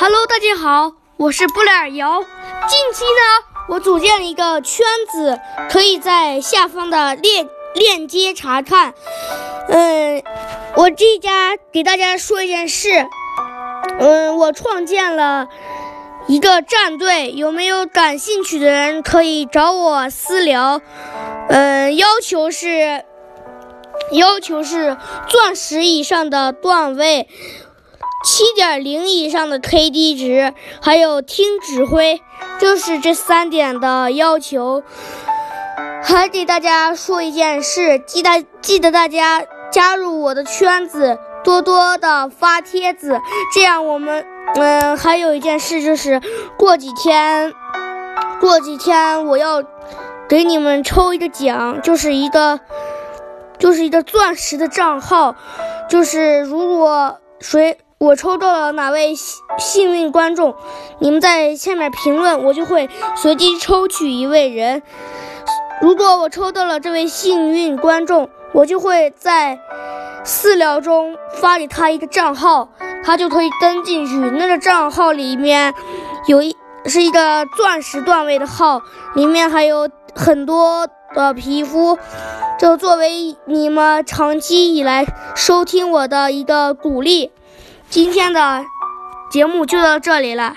Hello，大家好，我是布莱尔瑶。近期呢，我组建了一个圈子，可以在下方的链链接查看。嗯，我这家给大家说一件事。嗯，我创建了一个战队，有没有感兴趣的人可以找我私聊。嗯，要求是要求是钻石以上的段位。七点零以上的 KD 值，还有听指挥，就是这三点的要求。还给大家说一件事，记得记得大家加入我的圈子，多多的发帖子，这样我们嗯，还有一件事就是，过几天，过几天我要给你们抽一个奖，就是一个就是一个钻石的账号，就是如果谁。我抽到了哪位幸幸运观众？你们在下面评论，我就会随机抽取一位人。如果我抽到了这位幸运观众，我就会在私聊中发给他一个账号，他就可以登进去。那个账号里面有一是一个钻石段位的号，里面还有很多的皮肤，就作为你们长期以来收听我的一个鼓励。今天的节目就到这里了。